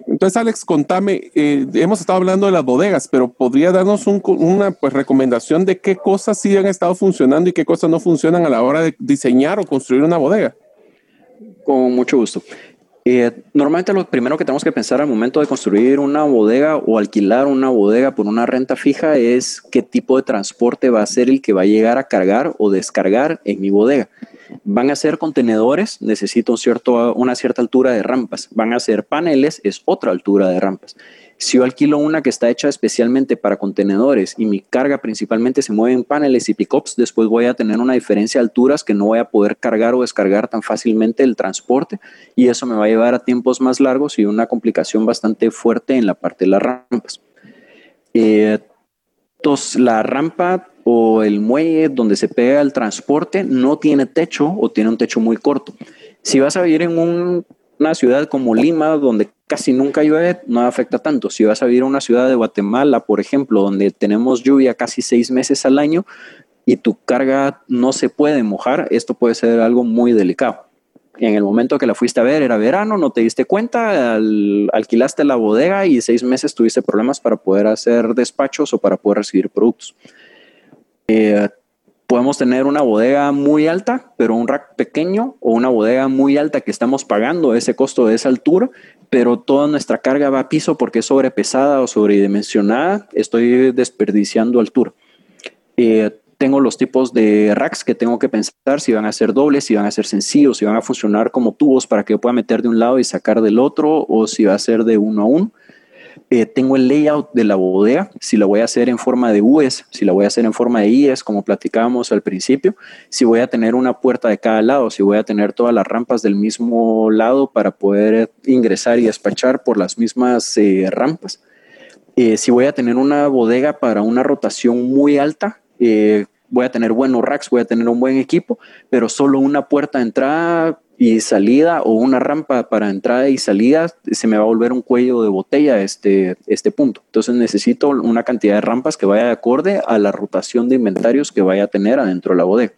Entonces, Alex, contame, eh, hemos estado hablando de las bodegas, pero ¿podría darnos una pues, recomendación de qué cosas sí han estado funcionando y qué cosas no funcionan a la hora de diseñar o construir una bodega? Con mucho gusto. Eh, normalmente lo primero que tenemos que pensar al momento de construir una bodega o alquilar una bodega por una renta fija es qué tipo de transporte va a ser el que va a llegar a cargar o descargar en mi bodega. Van a ser contenedores, necesito cierto, una cierta altura de rampas. Van a ser paneles, es otra altura de rampas. Si yo alquilo una que está hecha especialmente para contenedores y mi carga principalmente se mueve en paneles y pickups, después voy a tener una diferencia de alturas que no voy a poder cargar o descargar tan fácilmente el transporte y eso me va a llevar a tiempos más largos y una complicación bastante fuerte en la parte de las rampas. Eh, entonces, la rampa o el muelle donde se pega el transporte no tiene techo o tiene un techo muy corto. Si vas a vivir en una ciudad como Lima, donde casi nunca llueve, no afecta tanto. Si vas a vivir en una ciudad de Guatemala, por ejemplo, donde tenemos lluvia casi seis meses al año y tu carga no se puede mojar, esto puede ser algo muy delicado. En el momento que la fuiste a ver era verano, no te diste cuenta, alquilaste la bodega y seis meses tuviste problemas para poder hacer despachos o para poder recibir productos. Eh, podemos tener una bodega muy alta, pero un rack pequeño, o una bodega muy alta que estamos pagando ese costo de esa altura, pero toda nuestra carga va a piso porque es sobrepesada o sobredimensionada, estoy desperdiciando altura. Eh, tengo los tipos de racks que tengo que pensar si van a ser dobles, si van a ser sencillos, si van a funcionar como tubos para que pueda meter de un lado y sacar del otro, o si va a ser de uno a uno. Eh, tengo el layout de la bodega, si la voy a hacer en forma de U's, si la voy a hacer en forma de IES, como platicábamos al principio, si voy a tener una puerta de cada lado, si voy a tener todas las rampas del mismo lado para poder ingresar y despachar por las mismas eh, rampas. Eh, si voy a tener una bodega para una rotación muy alta, voy a tener buenos racks, voy a tener un buen equipo, pero solo una puerta de entrada y salida o una rampa para entrada y salida, se me va a volver un cuello de botella este, este punto. Entonces necesito una cantidad de rampas que vaya de acorde a la rotación de inventarios que vaya a tener adentro de la bodega.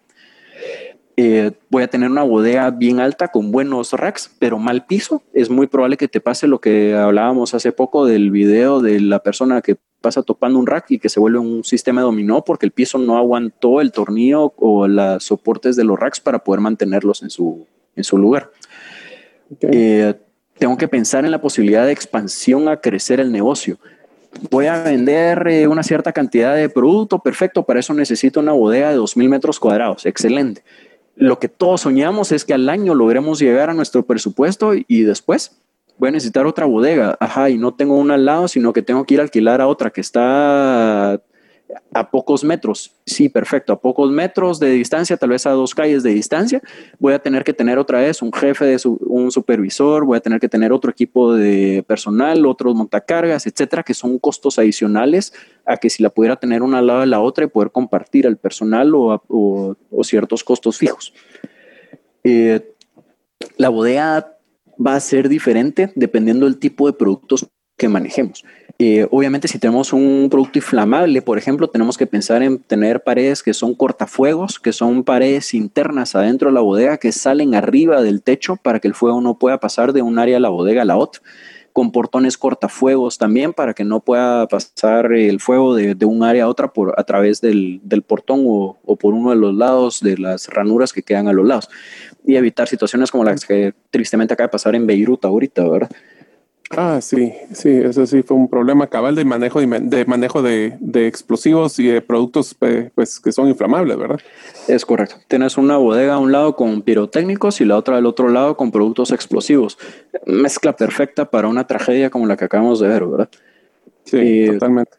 Eh, voy a tener una bodega bien alta con buenos racks, pero mal piso. Es muy probable que te pase lo que hablábamos hace poco del video de la persona que pasa topando un rack y que se vuelve un sistema dominó porque el piso no aguantó el tornillo o los soportes de los racks para poder mantenerlos en su, en su lugar. Eh, tengo que pensar en la posibilidad de expansión a crecer el negocio. Voy a vender eh, una cierta cantidad de producto, perfecto, para eso necesito una bodega de 2.000 metros cuadrados, excelente. Lo que todos soñamos es que al año logremos llegar a nuestro presupuesto y después voy a necesitar otra bodega, ajá, y no tengo una al lado, sino que tengo que ir a alquilar a otra que está a pocos metros. Sí, perfecto, a pocos metros de distancia, tal vez a dos calles de distancia, voy a tener que tener otra vez un jefe, de un supervisor, voy a tener que tener otro equipo de personal, otros montacargas, etcétera, que son costos adicionales a que si la pudiera tener una al lado de la otra y poder compartir al personal o, ciertos costos fijos. Eh, la bodega va a ser diferente dependiendo del tipo de productos que manejemos. Eh, obviamente, si tenemos un producto inflamable, por ejemplo, tenemos que pensar en tener paredes que son cortafuegos, que son paredes internas adentro de la bodega que salen arriba del techo para que el fuego no pueda pasar de un área de la bodega a la otra. Con portones cortafuegos también para que no pueda pasar el fuego de, un área a otra por, a través del, portón o, o, por uno de los lados de las ranuras que quedan a los lados. Y evitar situaciones como las que tristemente acaba de pasar en Beirut ahorita, ¿verdad? Ah, sí, sí, eso sí fue un problema cabal de manejo de, manejo de, explosivos y de productos pues, que son inflamables, ¿verdad? Es correcto. Tienes una bodega a un lado con pirotécnicos y la otra al otro lado con productos explosivos. Mezcla perfecta para una tragedia como la que acabamos de ver, ¿verdad? Sí, totalmente.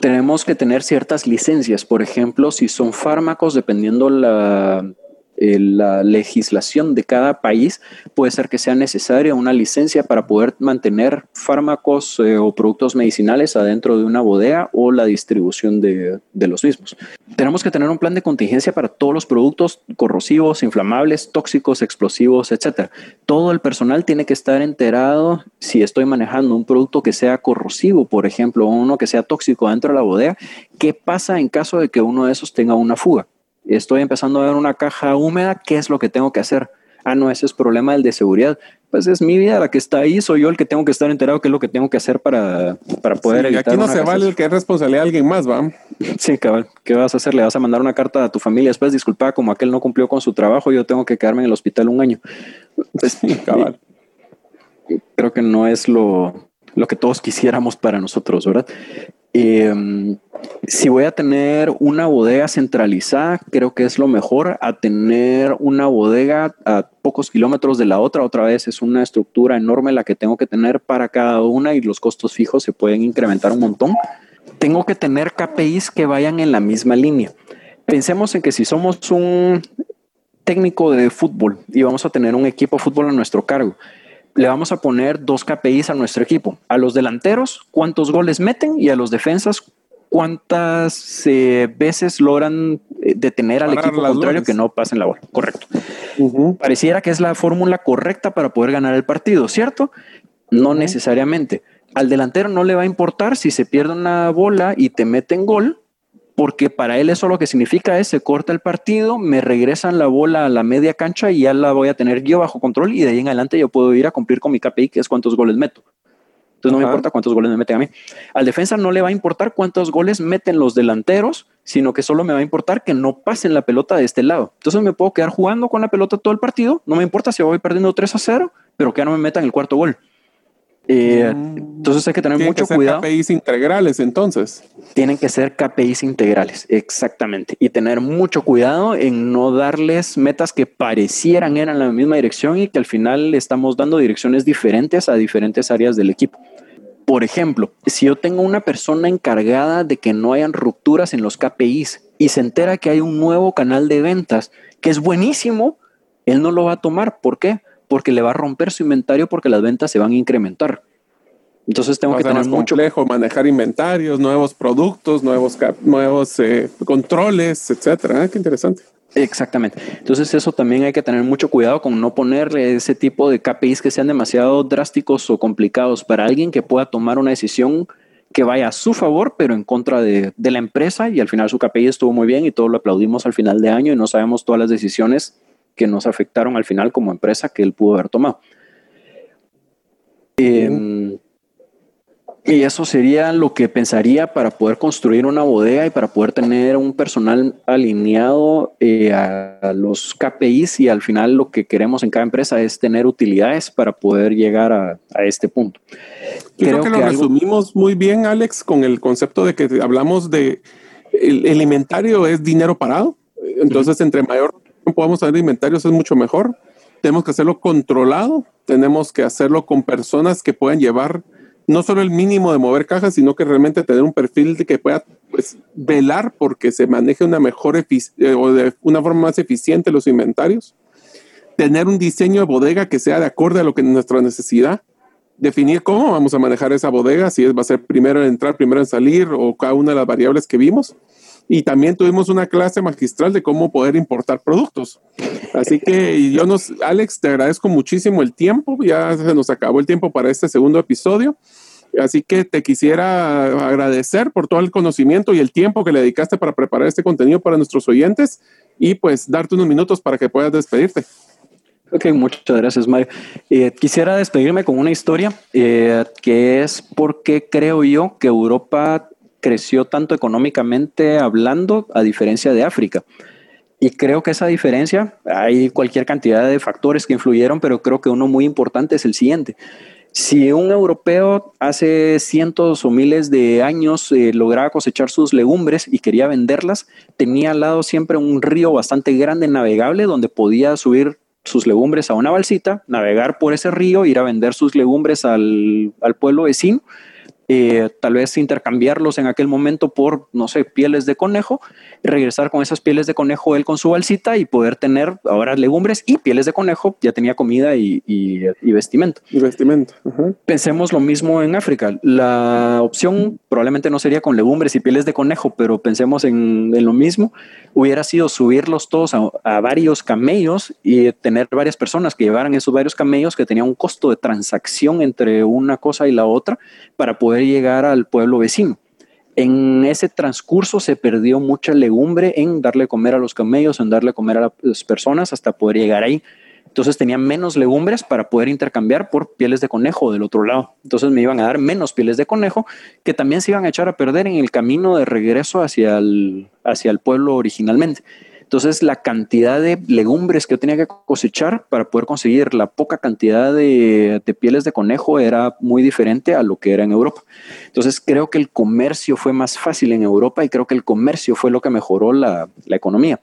Tenemos que tener ciertas licencias, por ejemplo, si son fármacos, dependiendo la eh, la legislación de cada país, puede ser que sea necesaria una licencia para poder mantener fármacos eh, o productos medicinales adentro de una bodega o la distribución de, los mismos. Tenemos que tener un plan de contingencia para todos los productos corrosivos, inflamables, tóxicos, explosivos, etc. Todo el personal tiene que estar enterado si estoy manejando un producto que sea corrosivo, por ejemplo, uno que sea tóxico dentro de la bodega, qué pasa en caso de que uno de esos tenga una fuga estoy empezando a ver una caja húmeda, ¿qué es lo que tengo que hacer? Ah, no, ese es problema del de seguridad. Pues es mi vida la que está ahí, soy yo el que tengo que estar enterado qué es lo que tengo que hacer para, para poder sí, Aquí no se vale el que es responsabilidad de alguien más, ¿va? Sí, cabal. ¿Qué vas a hacer? Le vas a mandar una carta a tu familia después, disculpa, como aquel no cumplió con su trabajo, yo tengo que quedarme en el hospital un año. Pues, sí, cabal. Creo que no es lo, lo que todos quisiéramos para nosotros, ¿verdad? Eh, si voy a tener una bodega centralizada, creo que es lo mejor a tener una bodega a pocos kilómetros de la otra. Otra vez es una estructura enorme la que tengo que tener para cada una y los costos fijos se pueden incrementar un montón. Tengo que tener KPIs que vayan en la misma línea. Pensemos en que si somos un técnico de fútbol y vamos a tener un equipo de fútbol a nuestro cargo, le vamos a poner dos KPIs a nuestro equipo. A los delanteros, cuántos goles meten y a los defensas, cuántas eh, veces logran eh, detener al equipo contrario que no pasen la bola. Correcto. Pareciera que es la fórmula correcta para poder ganar el partido, ¿cierto? No necesariamente. Al delantero no le va a importar si se pierde una bola y te meten gol, porque para él eso lo que significa es se corta el partido, me regresan la bola a la media cancha y ya la voy a tener yo bajo control y de ahí en adelante yo puedo ir a cumplir con mi KPI, que es cuántos goles meto. Entonces no me importa cuántos goles me meten a mí. Al defensa no le va a importar cuántos goles meten los delanteros, sino que solo me va a importar que no pasen la pelota de este lado. Entonces me puedo quedar jugando con la pelota todo el partido, no me importa si voy perdiendo 3 a 0, pero que ya no me metan el cuarto gol. Eh, mm. entonces hay que tener mucho que ser cuidado. KPIs integrales, entonces. Tienen que ser KPIs integrales, exactamente. Y tener mucho cuidado en no darles metas que parecieran ir en la misma dirección y que al final estamos dando direcciones diferentes a diferentes áreas del equipo. Por ejemplo, si yo tengo una persona encargada de que no hayan rupturas en los KPIs y se entera que hay un nuevo canal de ventas que es buenísimo, él no lo va a tomar. ¿Por qué? Porque le va a romper su inventario porque las ventas se van a incrementar. Entonces tengo que tener mucho complejo manejar inventarios, nuevos productos, nuevos nuevos eh, controles, etcétera. Ah, qué interesante. Exactamente. Entonces eso también hay que tener mucho cuidado con no ponerle ese tipo de KPIs que sean demasiado drásticos o complicados para alguien que pueda tomar una decisión que vaya a su favor, pero en contra de, de la empresa y al final su KPI estuvo muy bien y todo lo aplaudimos al final de año y no sabemos todas las decisiones que nos afectaron al final como empresa que él pudo haber tomado. Em, y eso sería lo que pensaría para poder construir una bodega y para poder tener un personal alineado eh, a, los KPIs y al final lo que queremos en cada empresa es tener utilidades para poder llegar a, este punto. creo, que, lo resumimos muy bien, Alex, con el concepto de que hablamos de el, inventario es dinero parado. Entonces, entre mayor podamos tener inventarios es mucho mejor. Tenemos que hacerlo controlado, tenemos que hacerlo con personas que puedan llevar no solo el mínimo de mover cajas, sino que realmente tener un perfil de que pueda pues, velar porque se maneje una mejor eh, o de una forma más eficiente los inventarios. Tener un diseño de bodega que sea de acorde a lo que es nuestra necesidad. Definir cómo vamos a manejar esa bodega, si va a ser primero en entrar, primero en salir o cada una de las variables que vimos y también tuvimos una clase magistral de cómo poder importar productos. Así que yo nos, Alex, te agradezco muchísimo el tiempo, ya se nos acabó el tiempo para este segundo episodio. Así que te quisiera agradecer por todo el conocimiento y el tiempo que le dedicaste para preparar este contenido para nuestros oyentes y pues darte unos minutos para que puedas despedirte. Ok, muchas gracias, Mario. Eh, quisiera despedirme con una historia eh, que es porque creo yo que Europa creció tanto económicamente hablando a diferencia de África. Y creo que esa diferencia, hay cualquier cantidad de factores que influyeron, pero creo que uno muy importante es el siguiente. Si un europeo hace cientos o miles de años eh, lograba cosechar sus legumbres y quería venderlas, tenía al lado siempre un río bastante grande navegable donde podía subir sus legumbres a una balsita, navegar por ese río, ir a vender sus legumbres al, al pueblo vecino eh, tal vez intercambiarlos en aquel momento por, no sé, pieles de conejo, regresar con esas pieles de conejo él con su balsita y poder tener ahora legumbres y pieles de conejo, ya tenía comida y, y, vestimenta. Y vestimenta. Pensemos lo mismo en África. La opción probablemente no sería con legumbres y pieles de conejo, pero pensemos en, lo mismo. Hubiera sido subirlos todos a, a varios camellos y tener varias personas que llevaran esos varios camellos que tenían un costo de transacción entre una cosa y la otra para poder llegar al pueblo vecino. En ese transcurso se perdió mucha legumbre en darle comer a los camellos, en darle comer a las personas hasta poder llegar ahí. Entonces tenían menos legumbres para poder intercambiar por pieles de conejo del otro lado. Entonces me iban a dar menos pieles de conejo que también se iban a echar a perder en el camino de regreso hacia el, hacia el pueblo originalmente. Entonces, la cantidad de legumbres que yo tenía que cosechar para poder conseguir la poca cantidad de, pieles de conejo era muy diferente a lo que era en Europa. Entonces, creo que el comercio fue más fácil en Europa y creo que el comercio fue lo que mejoró la, economía.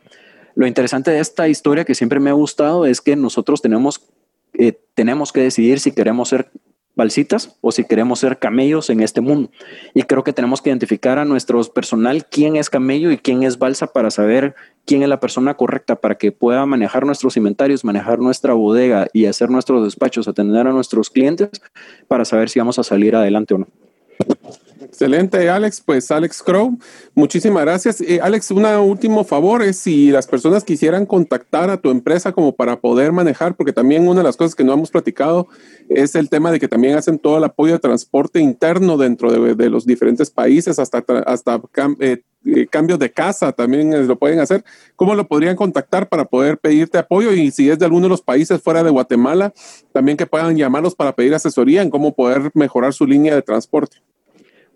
Lo interesante de esta historia que siempre me ha gustado es que nosotros tenemos, eh, tenemos que decidir si queremos ser balsitas o si queremos ser camellos en este mundo. Y creo que tenemos que identificar a nuestro personal quién es camello y quién es balsa para saber quién es la persona correcta para que pueda manejar nuestros inventarios, manejar nuestra bodega y hacer nuestros despachos, atender a nuestros clientes para saber si vamos a salir adelante o no. Excelente, Alex. Pues Alex Crow, muchísimas gracias. Eh, Alex, un último favor es si las personas quisieran contactar a tu empresa como para poder manejar, porque también una de las cosas que no hemos platicado es el tema de que también hacen todo el apoyo de transporte interno dentro de, los diferentes países, hasta, hasta eh, eh, cambios de casa también lo pueden hacer. ¿Cómo lo podrían contactar para poder pedirte apoyo? Y si es de alguno de los países fuera de Guatemala, también que puedan llamarlos para pedir asesoría en cómo poder mejorar su línea de transporte.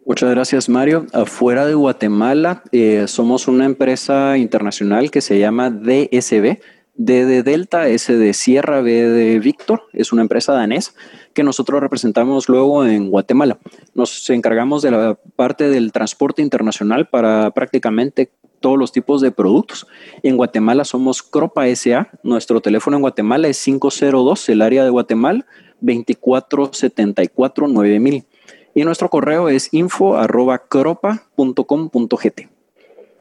Muchas gracias, Mario. Afuera de Guatemala, eh, somos una empresa internacional que se llama DSB, D de Delta, S de Sierra, B de Víctor. Es una empresa danesa que nosotros representamos luego en Guatemala. Nos encargamos de la parte del transporte internacional para prácticamente todos los tipos de productos. En Guatemala somos Cropa SA. Nuestro teléfono en Guatemala es 502, el área de Guatemala, 2474 9000. Y nuestro correo es info.cropa.com.gt.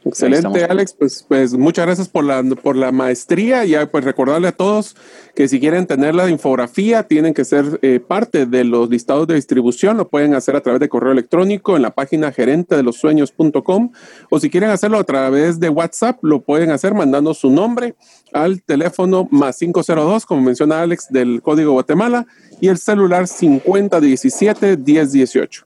Excelente, Alex. Pues, pues muchas gracias por la, por la maestría. Y pues recordarle a todos que si quieren tener la infografía, tienen que ser eh, parte de los listados de distribución. Lo pueden hacer a través de correo electrónico en la página gerente de los sueños.com. O si quieren hacerlo a través de WhatsApp, lo pueden hacer mandando su nombre al teléfono más 502, como menciona Alex, del Código Guatemala y el celular 5017 1018.